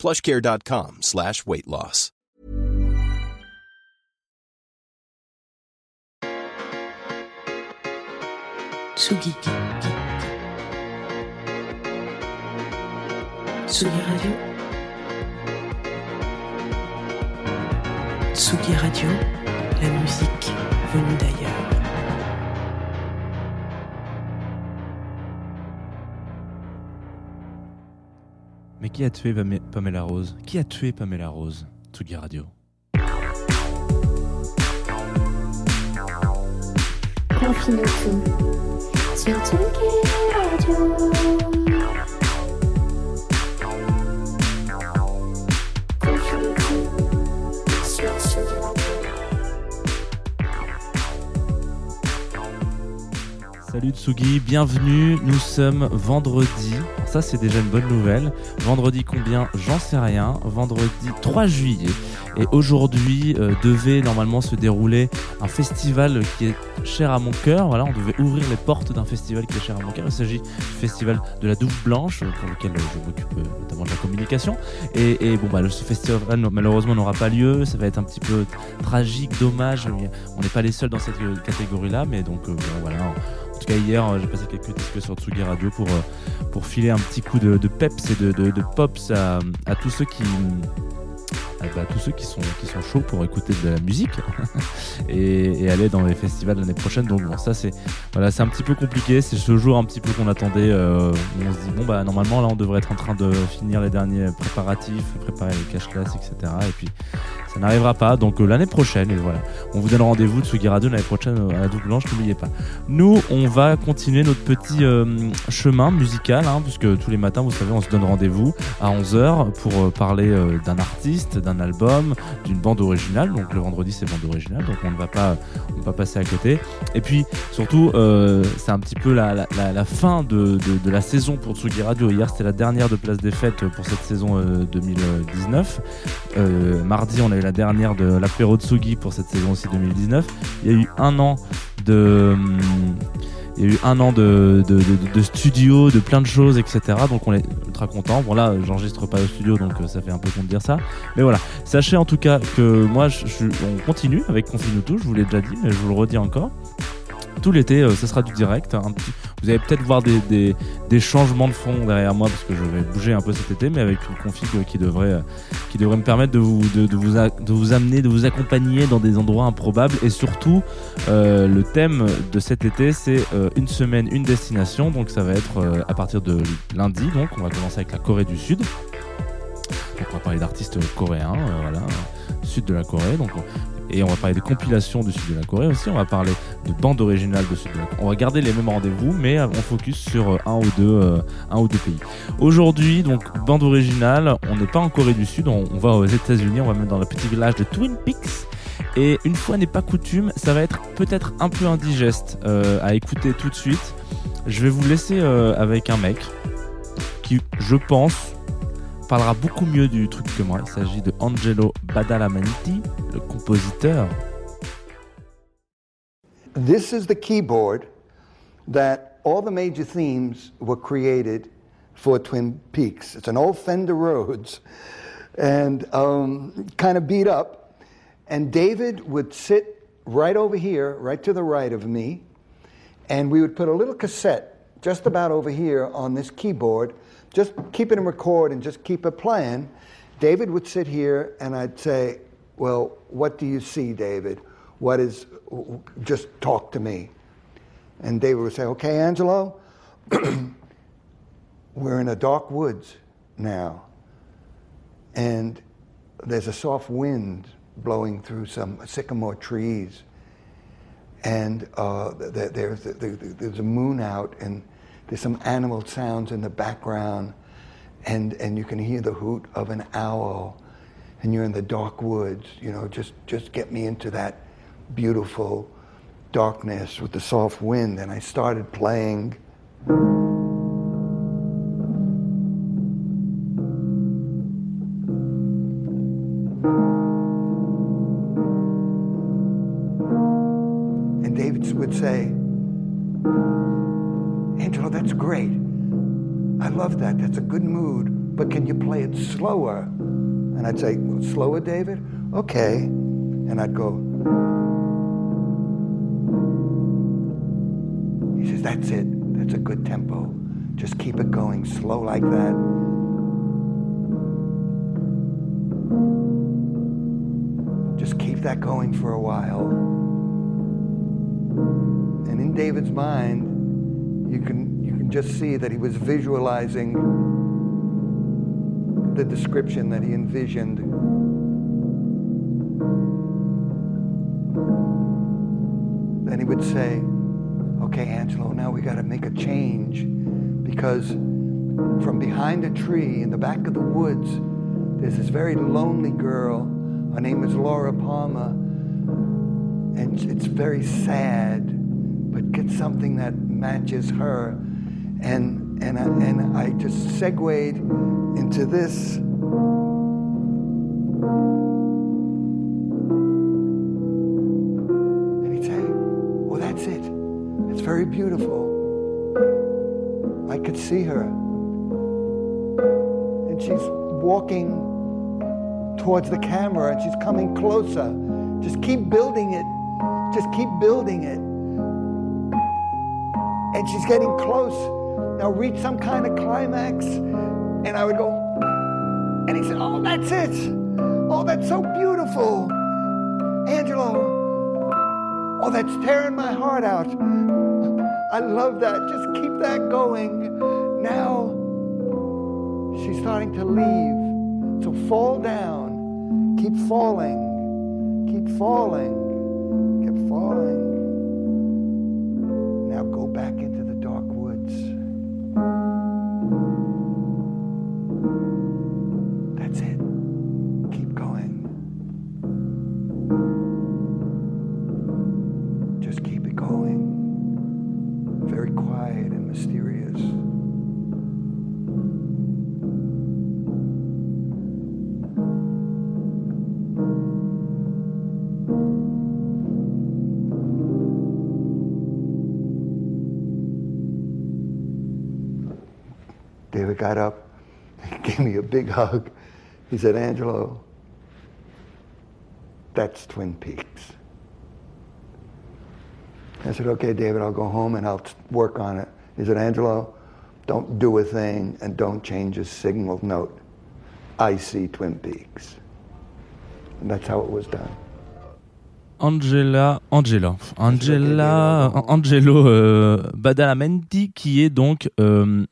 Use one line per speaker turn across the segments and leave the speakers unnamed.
plushcare.com slash weight loss.
Tsugi. Radio. Tsugi Radio, la musique venue d'ailleurs.
Mais qui a tué Pame- Pamela Rose? Qui a tué Pamela Rose? Tsugi Radio.
Radio.
Salut Tsugi, bienvenue. Nous sommes vendredi. Ça, c'est déjà une bonne nouvelle. Vendredi combien J'en sais rien. Vendredi 3 juillet. Et aujourd'hui euh, devait normalement se dérouler un festival qui est cher à mon cœur. Voilà, on devait ouvrir les portes d'un festival qui est cher à mon cœur. Il s'agit du festival de la Douve Blanche, pour lequel euh, je m'occupe euh, notamment de la communication. Et, bon, bah, ce festival malheureusement n'aura pas lieu. Ça va être un petit peu tragique, dommage. On n'est pas les seuls dans cette euh, catégorie-là, mais donc euh, voilà. Hier, euh, j'ai passé quelques disques sur Tsugi Radio pour, euh, pour filer un petit coup de, peps et de, pops à tous ceux qui. Bah, tous ceux qui sont, qui sont chauds pour écouter de la musique et, aller dans les festivals l'année prochaine. Donc bon, ça c'est voilà, c'est un petit peu compliqué. C'est ce jour un petit peu qu'on attendait. euh, on se dit bon bah normalement là on devrait être en train de finir les derniers préparatifs, préparer les cashless, etc. Et puis ça n'arrivera pas. Donc euh, l'année prochaine, et voilà, on vous donne rendez-vous de Tsugi Radio l'année prochaine euh, à la double blanche. N'oubliez pas. Nous, on va continuer notre petit chemin musical, hein, puisque tous les matins, vous savez, on se donne rendez-vous à 11h pour euh, parler d'un artiste, d'un album, d'une bande originale. Donc le vendredi, c'est bande originale, donc on ne va pas, on va pas passer à côté. Et puis surtout, euh, c'est un petit peu la, la- fin de, de- la saison pour Tsugi Radio. Hier, c'était la dernière de Place des Fêtes pour cette saison euh, 2019. Euh, mardi, on a eu la dernière de l'apéro Tsugi pour cette saison aussi 2019. Il y a eu un an de. hum, Il y a eu un an de, studio, de plein de choses, etc. Donc on est ultra content. Bon là, j'enregistre pas au studio, donc euh, ça fait un peu con de dire ça. Mais voilà, sachez en tout cas que moi, je- on continue avec Confine tout. Je vous l'ai déjà dit, mais je vous le redis encore. Tout l'été, euh, ce sera du direct. un petit- Vous allez peut-être voir des, changements de fond derrière moi parce que je vais bouger un peu cet été, mais avec une config qui devrait, qui devrait me permettre de vous, de, vous, de vous amener, de vous accompagner dans des endroits improbables. Et surtout, euh, le thème de cet été, c'est euh, une semaine, une destination. Donc ça va être euh, à partir de lundi. Donc on va commencer avec la Corée du Sud. Donc on va parler d'artistes coréens, voilà, sud de la Corée. Donc on- et on va parler des compilations du sud de la Corée aussi. On va parler de bandes originales de sud de la Corée. On va garder les mêmes rendez-vous, mais on focus sur euh, un ou deux, euh, un ou deux pays. Aujourd'hui, donc bande originale. On n'est pas en Corée du Sud. On, va aux États-Unis. On va même dans le petit village de Twin Peaks. Et une fois n'est pas coutume, ça va être peut-être un peu indigeste euh, à écouter tout de suite. Je vais vous laisser avec un mec qui, je pense, parlera beaucoup mieux du truc que moi. Il s'agit de Angelo Badalamenti, le compositeur.
This is the keyboard that all the major themes were created for Twin Peaks. It's an old Fender Rhodes and um, kind of beat up. And David would sit right over here, right to the right of me, and we would put a little cassette just about over here on this keyboard, just keep it in record and just keep it playing. David would sit here, and I'd say, Well, what do you see, David? What is, just talk to me. And David would say, Okay, Angelo, we're in a dark woods now, and there's a soft wind blowing through some sycamore trees and uh, th- th- there's, th- th- there's a moon out, and there's some animal sounds in the background, and, and you can hear the hoot of an owl, and you're in the dark woods. You know, just just get me into that beautiful darkness with the soft wind. And I started playing. Slower? And I'd say, slower, David? Okay. And I'd go. He says, that's it. That's a good tempo. Just keep it going slow like that. Just keep that going for a while. And in David's mind, you can you can just see that he was visualizing the description that he envisioned. Then he would say, "Okay, Angelo, now we got to make a change because from behind a tree in the back of the woods, there's this very lonely girl. Her name is Laura Palmer, and it's very sad. But get something that matches her." And and I, and I just segued into this. And he'd say, Well, that's it. It's very beautiful. I could see her. And she's walking towards the camera and she's coming closer. Just keep building it. Just keep building it. And she's getting close. Now reach some kind of climax. And I would go, and he said, Oh, that's it. Oh, that's so beautiful. Angelo. Oh, that's tearing my heart out. I love that. Just keep that going. Now she's starting to leave. So fall down. Keep falling. Keep falling. Keep falling. Got up, he gave me a big hug. He said, Angelo, that's Twin Peaks. I said, okay, David, I'll go home and I'll work on it. He said, Angelo, don't do a thing and don't change a signal note. I see Twin Peaks. And that's how it was done.
Angela, Angela, Angela, Angelo euh, Badalamenti, qui est donc euh,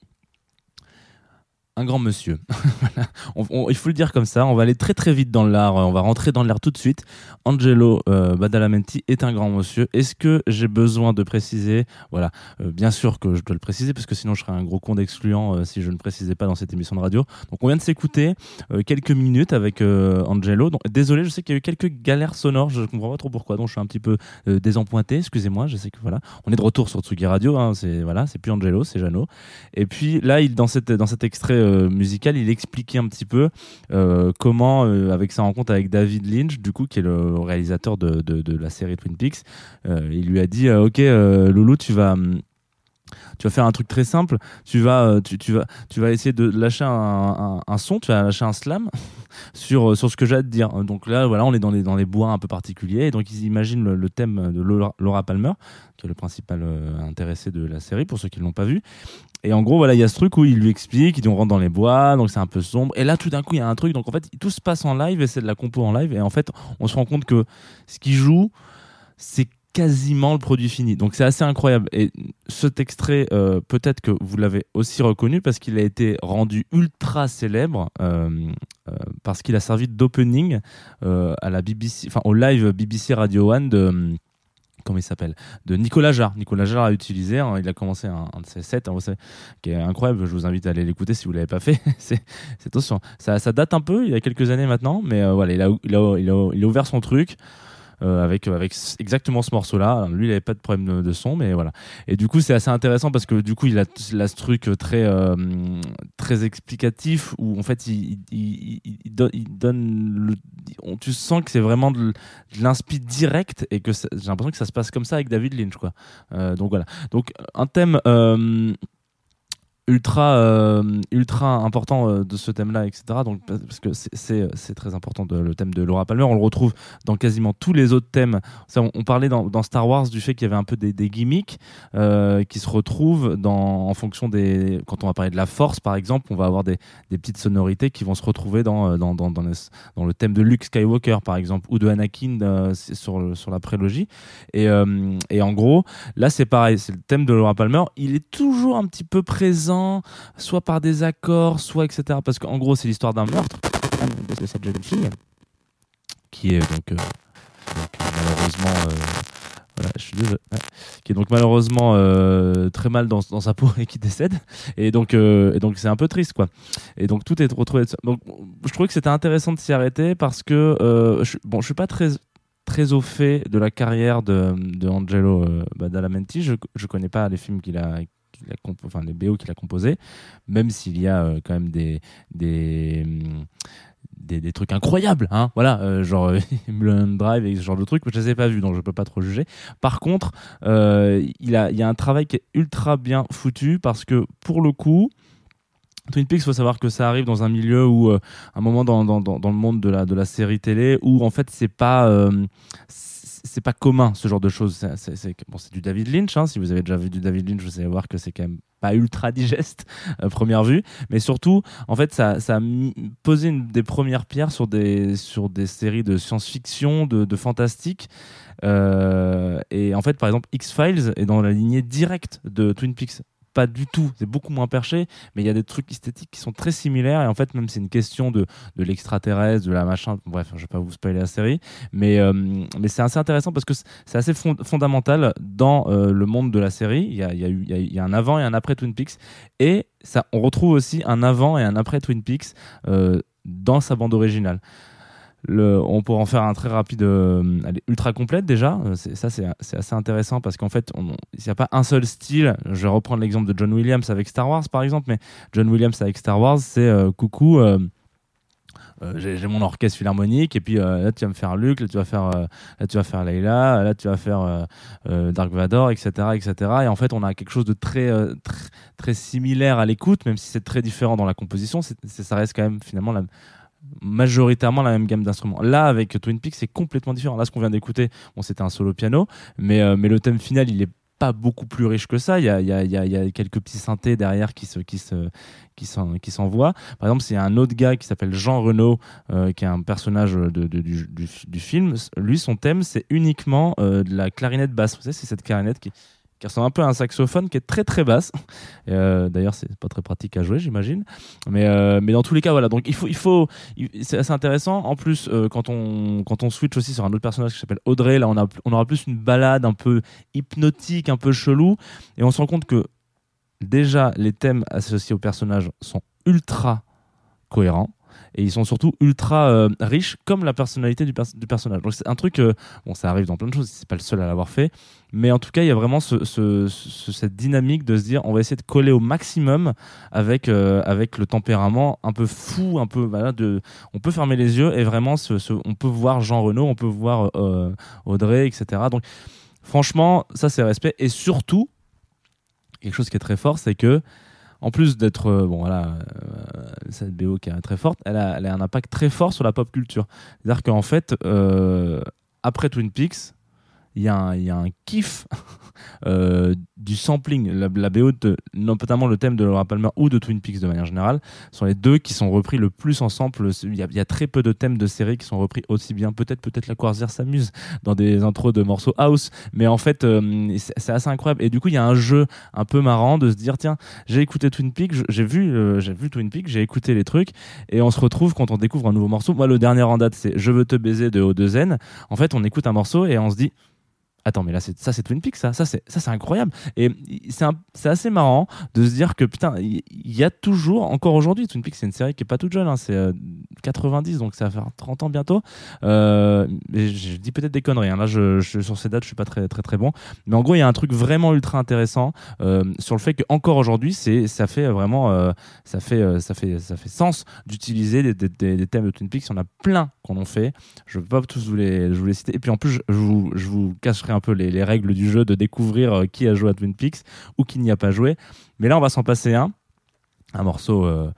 un grand monsieur. Il faut le dire comme ça. On va aller très très vite dans l'art. On va rentrer dans l'art tout de suite. Angelo euh, Badalamenti est un grand monsieur. Est-ce que j'ai besoin de préciser Voilà, Euh, bien sûr que je dois le préciser parce que sinon je serais un gros con d'excluant euh, si je ne précisais pas dans cette émission de radio. Donc on vient de s'écouter euh, quelques minutes avec euh, Angelo. Désolé, je sais qu'il y a eu quelques galères sonores. Je comprends pas trop pourquoi. Donc je suis un petit peu euh, désempointé. Excusez-moi. Je sais que voilà, on est de retour sur Tsugi Radio. Hein, c'est voilà, plus Angelo, c'est Jeannot. Et puis là, dans cet extrait euh, musical, il expliquait un petit peu euh, comment, euh, avec sa rencontre avec David Lynch, du coup, qui est le réalisateur de, de, la série Twin Peaks, il lui a dit Ok, Loulou, tu vas. Tu vas faire un truc très simple. Tu vas, euh, tu, vas, tu vas essayer de lâcher un, son. Tu vas lâcher un slam sur euh, sur ce que j'ai à te dire. Donc là, voilà, on est dans les dans les bois un peu particuliers. Et donc ils imaginent le, thème de Laura, Palmer, qui est le principal euh, intéressé de la série pour ceux qui ne l'ont pas vu. Et en gros, voilà, il y a ce truc où il lui explique, il dit on rentre dans les bois, donc c'est un peu sombre. Et là, tout d'un coup, il y a un truc. Donc en fait, tout se passe en live et c'est de la compo en live. Et en fait, on se rend compte que ce qu'il joue, c'est quasiment le produit fini. Donc c'est assez incroyable. Et cet extrait, euh, peut-être que vous l'avez aussi reconnu parce qu'il a été rendu ultra célèbre euh, euh, parce qu'il a servi d'opening à la BBC, enfin au live BBC Radio One de comment il s'appelle? De Nicolas Jarre. Nicolas Jarre a utilisé, hein, il a commencé un, de ses sets, hein, qui est incroyable. Je vous invite à aller l'écouter si vous l'avez pas fait. c'est attention, ça, date un peu, il y a quelques années maintenant, mais voilà, il a, il a, il a ouvert son truc. Euh, avec avec c- exactement ce morceau là lui il avait pas de problème de, son mais voilà. Et du coup c'est assez intéressant parce que du coup il a, ce truc très euh, très explicatif où en fait il, donne, on- tu sens que c'est vraiment de, de l'inspi direct et que j'ai l'impression que ça se passe comme ça avec David Lynch quoi. Euh, donc voilà. Donc un thème euh, ultra euh, ultra important euh, de ce thème là etc donc parce que c'est- c'est très important le thème de Laura Palmer. On le retrouve dans quasiment tous les autres thèmes. On, parlait dans, Star Wars du fait qu'il y avait un peu des, gimmicks euh, qui se retrouvent en fonction des quand on va parler de la force par exemple on va avoir des, petites sonorités qui vont se retrouver dans, euh, le thème de Luke Skywalker par exemple ou de Anakin euh, sur, sur la prélogie. Et, euh, et en gros là c'est pareil c'est le thème de Laura Palmer. Il est toujours un petit peu présent soit par des accords soit etc parce qu'en gros c'est l'histoire d'un meurtre. De cette jeune fille qui est donc, euh, malheureusement euh, voilà, je suis désolé. Qui est donc malheureusement euh, très mal dans, sa peau et qui décède. Et donc et donc c'est un peu triste quoi. Et donc tout est retrouvé donc je trouvais que c'était intéressant de s'y arrêter parce que je, bon je suis pas très très au fait de la carrière de, Angelo Badalamenti. Je je connais pas les films qu'il a enfin les BO qu'il a composés même s'il y a euh, quand même des des hum, des, des trucs incroyables, hein, voilà, euh, genre euh, Mulholland Drive et ce genre de trucs, mais je les ai pas vus, donc je peux pas trop juger. Par contre, il, a, il y a un travail qui est ultra bien foutu parce que pour le coup, Twin Peaks, faut savoir que ça arrive dans un milieu où, un moment dans, dans, dans, le monde de la, de la série télé, où en fait c'est pas c'est pas commun ce genre de choses. C'est- du David Lynch. Hein, si vous avez déjà vu du David Lynch, vous allez voir que c'est quand même pas ultra digeste à première vue, mais surtout, en fait, ça, ça a posé des premières pierres sur des sur des séries de science-fiction, de, de fantastique. Euh, et en fait, par exemple, X Files est dans la lignée directe de Twin Peaks. Pas du tout, c'est beaucoup moins perché, mais il y a des trucs esthétiques qui sont très similaires. Et en fait, même c'est une question de, de l'extraterrestre, de la machin. Bref, je vais pas vous spoiler la série, mais, euh, mais c'est assez intéressant parce que c'est assez fond- fondamental dans euh, le monde de la série. Il y a, y, a eu- y a un avant et un après Twin Peaks. Et ça, on retrouve aussi un avant et un après Twin Peaks euh, dans sa bande originale. On pourra en faire un très rapide, euh, ultra complète déjà. Euh, ça, c'est assez intéressant parce qu'en fait, il n'y a pas un seul style. Je vais reprendre l'exemple de John Williams avec Star Wars, par exemple, mais John Williams avec Star Wars, c'est euh, coucou. euh, j'ai mon orchestre philharmonique et puis là tu vas me faire Luke, là tu vas faire, là tu vas faire Leila, là tu vas faire Dark Vador, etc., etc. Et en fait on a quelque chose de très euh, tr- très similaire à l'écoute, même si c'est très différent dans la composition. ça reste quand même finalement la, majoritairement la même gamme d'instruments. Là, avec Twin Peaks, c'est complètement différent. Là, ce qu'on vient d'écouter, bon, c'était un solo piano, mais, euh, mais le thème final, il est pas beaucoup plus riche que ça. Il y a, il y a, il y a, il y a quelques petits synthés derrière qui se, qui se, qui s'en- qui s'envoient. Par exemple, c'est un autre gars qui s'appelle Jean Renaud, euh, qui est un personnage du, du film. Lui, son thème, c'est uniquement euh, de la clarinette basse. Vous savez, c'est cette clarinette qui, qui ressemble un peu à un saxophone qui est très très basse. Euh, D'ailleurs, c'est pas très pratique à jouer, j'imagine. Mais, euh, mais dans tous les cas, voilà. Donc il faut, il faut, c'est assez intéressant. En plus, euh, quand on quand on switch aussi sur un autre personnage qui s'appelle Audrey, là, on a, on aura plus une balade un peu hypnotique, un peu chelou, et on se rend compte que déjà les thèmes associés au personnage sont ultra cohérents. Et ils sont surtout ultra euh, riches, comme la personnalité du, pers- du personnage. Donc c'est un truc, euh, bon, ça arrive dans plein de choses, c'est pas le seul à l'avoir fait, mais en tout cas, il y a vraiment ce, ce- ce- cette dynamique de se dire, on va essayer de coller au maximum avec, euh, avec le tempérament un peu fou, un peu, voilà, on peut fermer les yeux et vraiment, on peut voir Jean Reno, on peut voir Audrey, etc. Donc, franchement, ça c'est respect. Et surtout, quelque chose qui est très fort, c'est que, en plus d'être, euh, bon voilà, euh, cette BO qui est très forte, elle a, un impact très fort sur la pop culture. C'est-à-dire qu'en fait, euh, après Twin Peaks, il y, a un- kiff euh, du sampling. La, la BO, de, notamment le thème de Laura Palmer ou de Twin Peaks de manière générale, sont les deux qui sont repris le plus en sample. Il y a, très peu de thèmes de séries qui sont repris aussi bien. Peut-être peut-être la Quarzière s'amuse dans des intros de morceaux house, mais en fait, euh, c'est assez incroyable. Et du coup, il y a un jeu un peu marrant de se dire tiens, j'ai écouté Twin Peaks, j'ai vu, euh, j'ai vu Twin Peaks, j'ai écouté les trucs, et on se retrouve quand on découvre un nouveau morceau. Moi, le dernier en date, c'est Je veux te baiser de O2N. En fait, on écoute un morceau et on se dit attends, mais là, ça, c'est Twin Peaks, ça, c'est, incroyable. Et c'est, assez marrant de se dire que, putain, il y, a toujours, encore aujourd'hui, Twin Peaks, c'est une série qui est pas toute jeune, hein, c'est euh, 90, donc ça va faire 30 ans bientôt. Euh, je dis peut-être des conneries, hein, là, sur ces dates, je suis pas très, très, très bon. Mais en gros, il y a un truc vraiment ultra intéressant euh, sur le fait qu'encore aujourd'hui, ça fait vraiment, euh, ça fait, euh, ça fait, ça fait sens d'utiliser des, thèmes de Twin Peaks. Il y en a plein qu'on en fait. Je ne peux pas tous vous les, citer. Et puis en plus, je vous, je vous cacherai un peu les, les règles du jeu de découvrir euh, qui a joué à Twin Peaks ou qui n'y a pas joué. Mais là, on va s'en passer un, un morceau euh,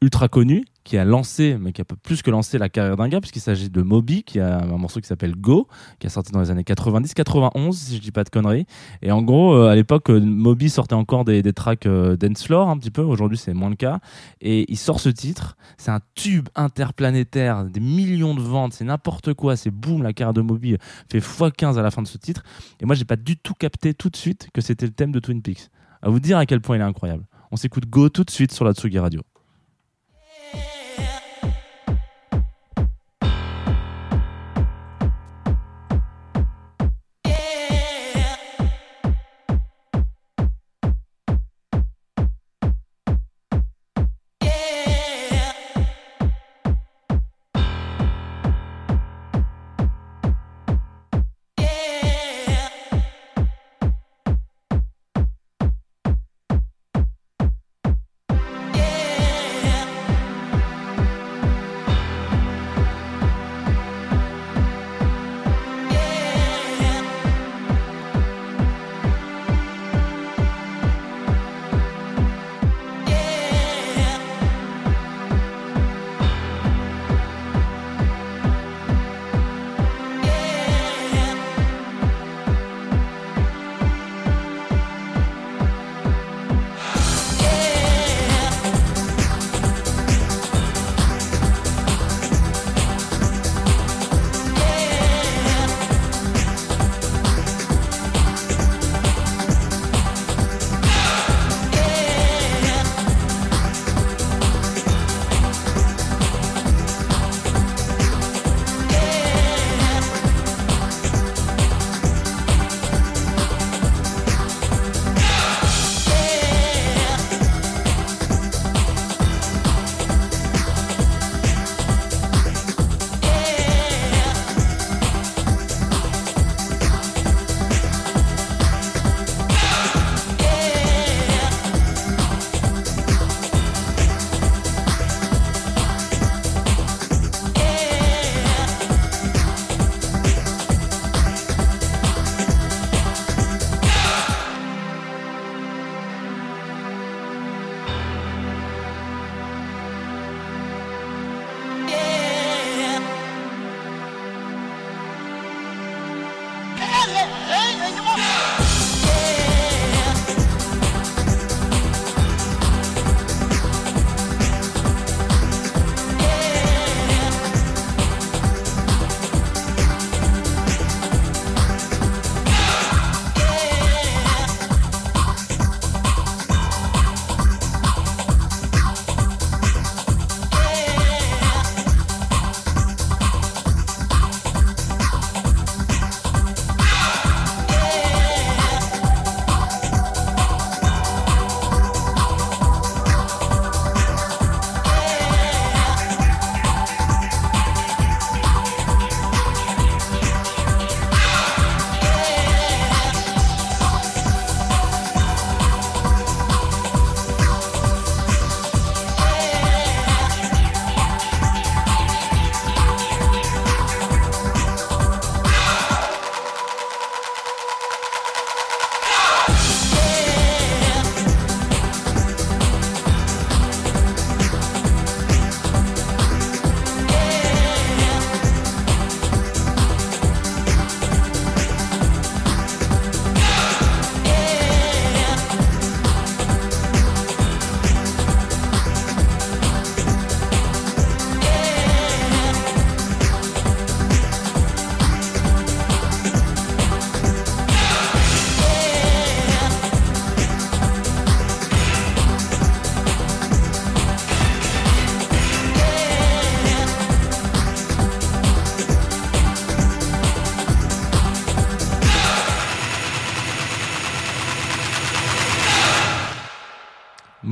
ultra connu qui a lancé, mais qui a plus que lancé la carrière d'un gars, puisqu'il s'agit de Moby, qui a un morceau qui s'appelle Go, qui a sorti dans les années 90-91, si je dis pas de conneries. Et en gros, euh, à l'époque, euh, Moby sortait encore des, des tracks euh, dance un petit peu. Aujourd'hui, c'est moins le cas. Et il sort ce titre. C'est un tube interplanétaire, des millions de ventes. C'est n'importe quoi. C'est boum, la carrière de Moby fait x15 à la fin de ce titre. Et moi, j'ai pas du tout capté tout de suite que c'était le thème de Twin Peaks. À vous dire à quel point il est incroyable. On s'écoute Go tout de suite sur la Tsugi Radio.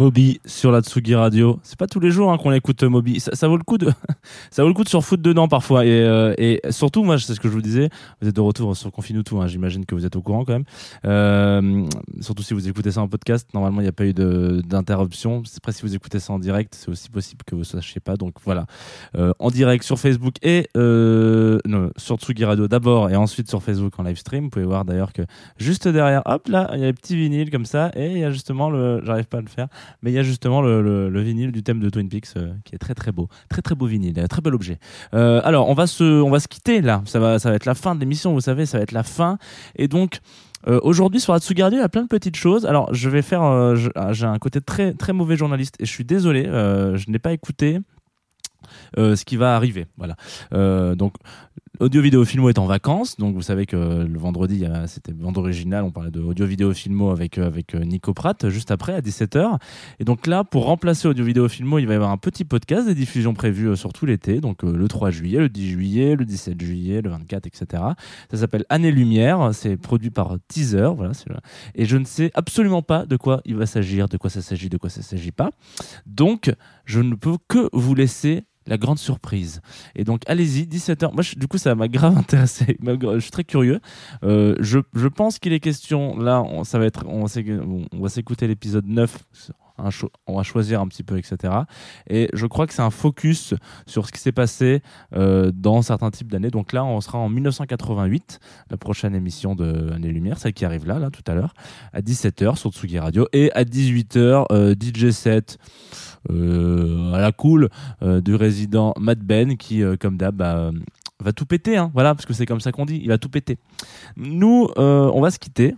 Moby sur la Tsugi Radio. C'est pas tous les jours hein, qu'on écoute euh, Moby. Ça, vaut le coup de, ça vaut le coup de surfoutre dedans parfois. Et, euh, et surtout, moi, c'est ce que je vous disais. Vous êtes de retour sur Confinutu. Hein, J'imagine que vous êtes au courant quand même. Euh, surtout si vous écoutez ça en podcast. Normalement, il n'y a pas eu d'interruption. Après, si vous écoutez ça en direct, c'est aussi possible que vous sachiez pas. Donc voilà, en direct sur Facebook et non, sur Tsugi Radio d'abord et ensuite sur Facebook en live stream. Vous pouvez voir d'ailleurs que juste derrière, hop là, il y a les petits vinyles comme ça et il y a justement le, j'arrive pas à le faire, mais il y a justement le, le- le vinyle du thème de Twin Peaks euh, qui est très très beau, très très beau vinyle, euh, très bel objet. Euh, alors on va se, on va se quitter là. Ça va, ça va être la fin de l'émission. Vous savez, ça va être la fin et donc. Aujourd'hui sur Atsugi Radio, il y a plein de petites choses. Alors, je vais faire. ah, J'ai un côté très très mauvais journaliste et je suis désolé. je n'ai pas écouté ce qui va arriver. Voilà. Donc, Audio Vidéo Filmo est en vacances, donc vous savez que le vendredi, a- c'était bande originale, on parlait de Audio Vidéo Filmo avec, euh, avec euh, Nico Pratt, juste après, à 17h. Et donc là, pour remplacer Audio Vidéo Filmo, il va y avoir un petit podcast, des diffusions prévues euh, sur tout l'été, donc euh, le 3 juillet, le 10 juillet, le 17 juillet, le 24, etc. Ça s'appelle Année Lumière, c'est produit par Teaser, voilà. Et je ne sais absolument pas de quoi il va s'agir, de quoi ça s'agit, de quoi ça s'agit pas. Donc, je ne peux que vous laisser la grande surprise. Et donc, allez-y, 17h. Moi, du coup, ça m'a grave intéressé. Je suis très curieux. Euh, je, pense qu'il est question, là, on, ça va être, on, on va s'écouter l'épisode 9. On va choisir un petit peu, etc. Et je crois que c'est un focus sur ce qui s'est passé euh, dans certains types d'années. Donc là, on sera en 1988, la prochaine émission de Année Lumière, celle qui arrive là, là, tout à l'heure, à 17h sur Tsugi Radio. Et à 18h, euh, DJ 7 euh, à la cool euh, du résident Matt Ben qui, euh, comme d'hab, bah, va tout péter. Hein, voilà, parce que c'est comme ça qu'on dit, il va tout péter. Nous, on va se quitter.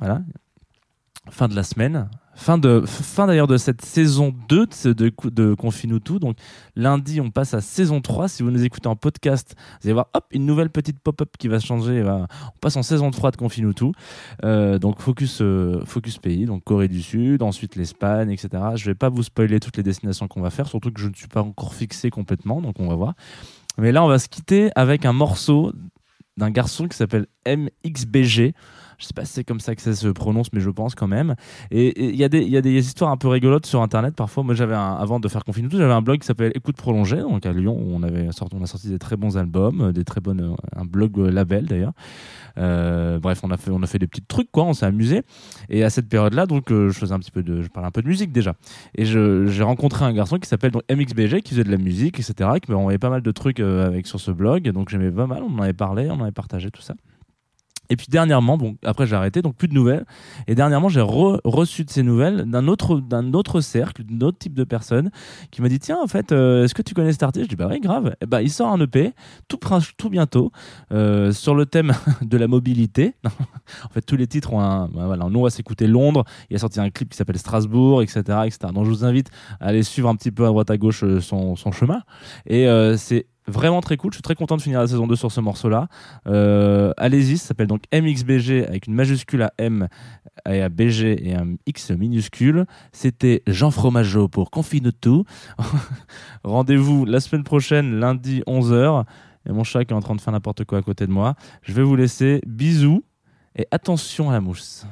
Fin de la semaine. Fin, de, fin d'ailleurs de cette saison 2 de, de, de Confinutu. Donc lundi, on passe à saison 3. Si vous nous écoutez en podcast, vous allez voir hop, une nouvelle petite pop-up qui va changer. et va- on passe en saison 3 de Confinutu. Euh, donc focus, euh, focus pays, donc Corée du Sud, ensuite l'Espagne, etc. Je vais pas vous spoiler toutes les destinations qu'on va faire, surtout que je ne suis pas encore fixé complètement, donc on va voir. Mais là, on va se quitter avec un morceau d'un garçon qui s'appelle MXBG. Je sais pas si c'est comme ça que ça se prononce, mais je pense quand même. Et il y, a des- histoires un peu rigolotes sur Internet parfois. Moi, j'avais avant de faire Confinuto, j'avais un blog qui s'appelle Écoute Prolongée, donc à Lyon, on, avait sorti, a sorti des très bons albums, des très bonnes, un blog euh, label d'ailleurs. Euh, bref, on a fait, des petits trucs, quoi. On s'est amusé. Et à cette période-là, donc, euh, je faisais un petit peu de, je parlais un peu de musique déjà. Et j'ai rencontré un garçon qui s'appelle donc MXBG, qui faisait de la musique, etc., qui m'a envoyé pas mal de trucs avec sur ce blog. Donc j'aimais pas mal. On en avait parlé, on en avait partagé tout ça. Et puis dernièrement, bon, après j'ai arrêté, donc plus de nouvelles. Et dernièrement, j'ai re- reçu de ces nouvelles d'un autre, autre cercle, d'un autre type de personne qui m'a dit Tiens, en fait, euh, est-ce que tu connais cet artiste? Je dis Bah oui, grave. Et bah, il sort un EP tout, bientôt euh, sur le thème de la mobilité. en fait, tous les titres ont un. bah, voilà, nous, on va s'écouter Londres. Il a sorti un clip qui s'appelle Strasbourg, etc., etc. Donc, je vous invite à aller suivre un petit peu à droite à gauche euh, son, son chemin. Et c'est vraiment très cool. Je suis très content de finir la saison 2 sur ce morceau-là. Euh, Allez-y, ça s'appelle donc MXBG avec une majuscule à M et à BG et un X minuscule. C'était Jean Fromageau pour Confine tout. Rendez-vous la semaine prochaine, lundi 11h. Et mon chat est en train de faire n'importe quoi à côté de moi. Je vais vous laisser. Bisous et attention à la mousse.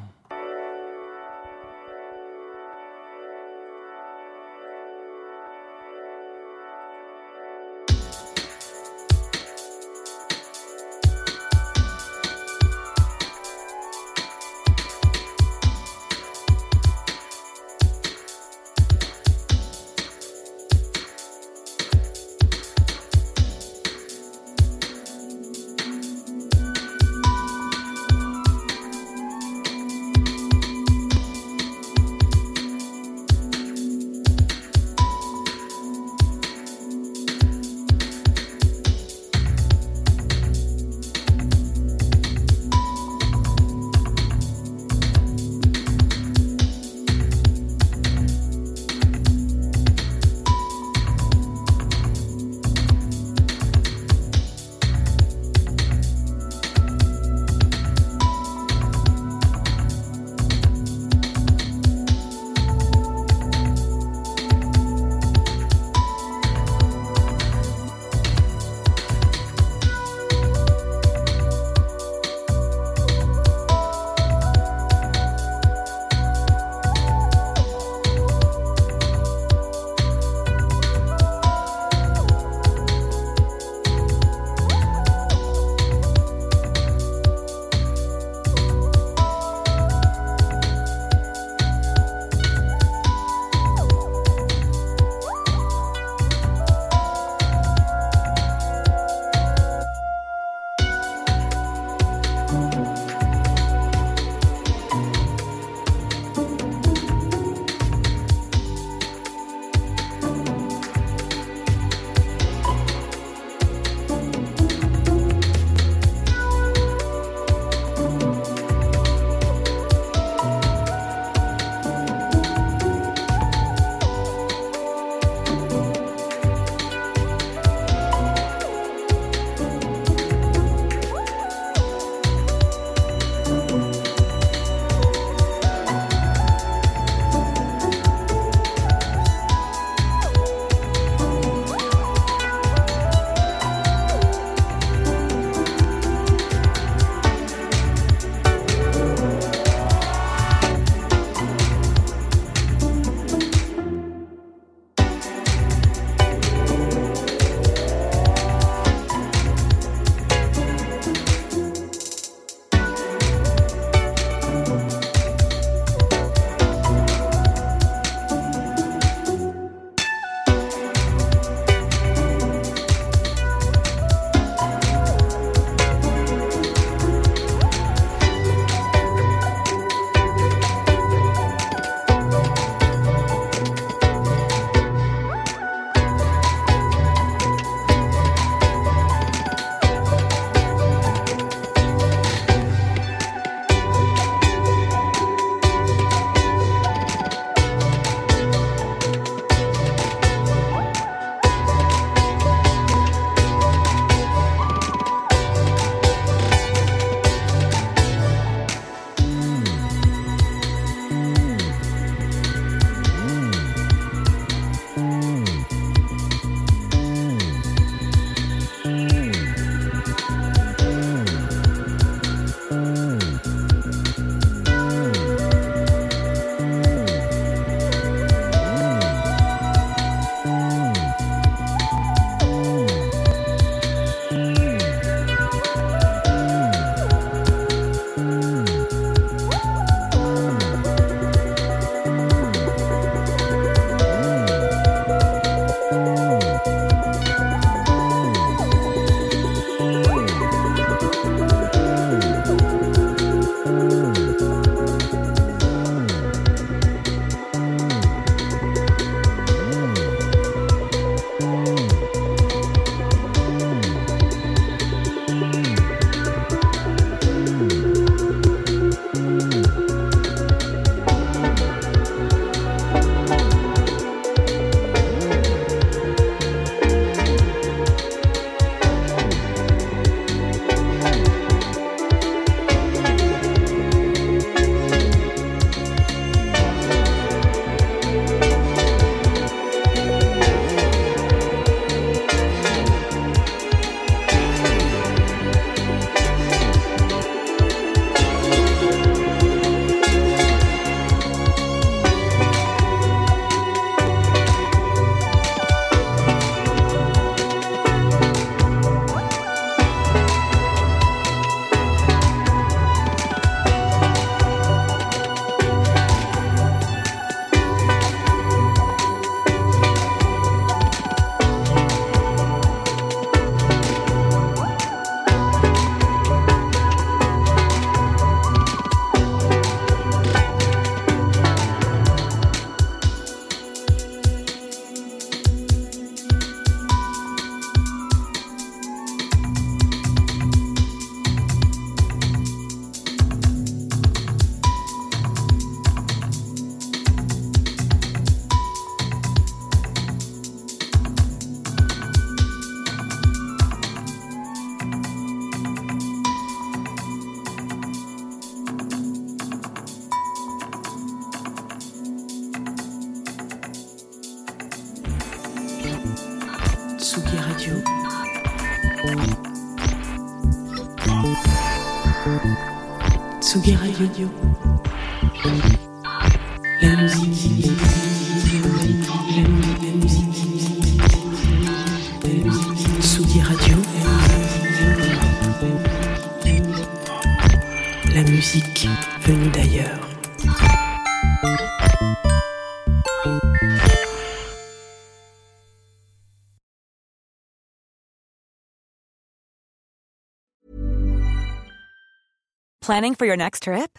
Radio. La musique. Radio. La musique venue d'ailleurs.
Planning for your next trip?